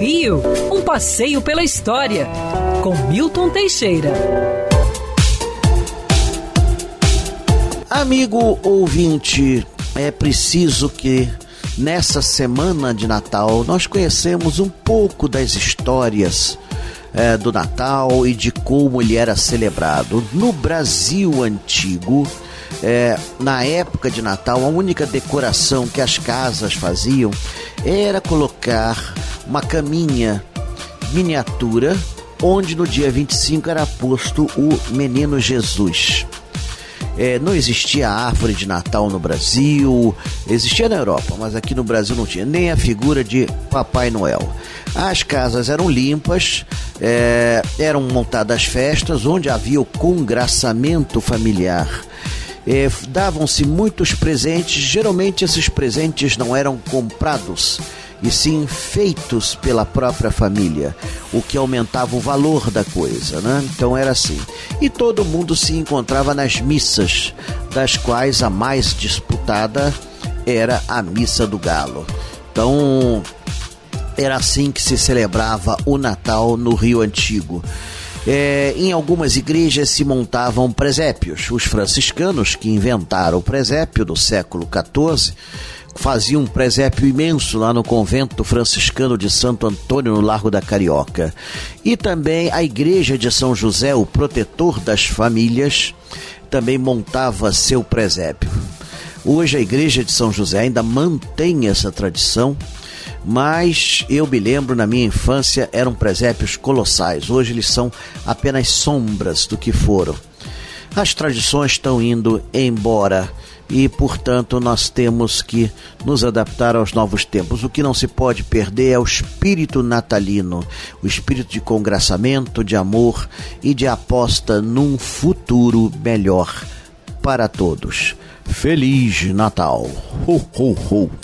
Rio, um passeio pela história, com Milton Teixeira. Amigo ouvinte, é preciso que nessa semana de Natal nós conhecemos um pouco das histórias é, do Natal e de como ele era celebrado. No Brasil antigo, é, na época de Natal, a única decoração que as casas faziam era colocar uma caminha miniatura, onde no dia 25 era posto o menino Jesus. É, não existia árvore de Natal no Brasil, existia na Europa, mas aqui no Brasil não tinha nem a figura de Papai Noel. As casas eram limpas, é, eram montadas festas onde havia o congraçamento familiar. É, davam-se muitos presentes, geralmente esses presentes não eram comprados e sim feitos pela própria família, o que aumentava o valor da coisa, né? Então era assim. E todo mundo se encontrava nas missas, das quais a mais disputada era a missa do galo. Então era assim que se celebrava o Natal no Rio Antigo. É, em algumas igrejas se montavam presépios. Os franciscanos, que inventaram o presépio do século XIV, fazia um presépio imenso lá no convento franciscano de Santo Antônio, no Largo da Carioca. E também a igreja de São José, o protetor das famílias, também montava seu presépio. Hoje a igreja de São José ainda mantém essa tradição, mas eu me lembro na minha infância eram presépios colossais. Hoje eles são apenas sombras do que foram. As tradições estão indo embora e, portanto, nós temos que nos adaptar aos novos tempos. O que não se pode perder é o espírito natalino, o espírito de congraçamento, de amor e de aposta num futuro melhor para todos. Feliz Natal! Ho, ho, ho!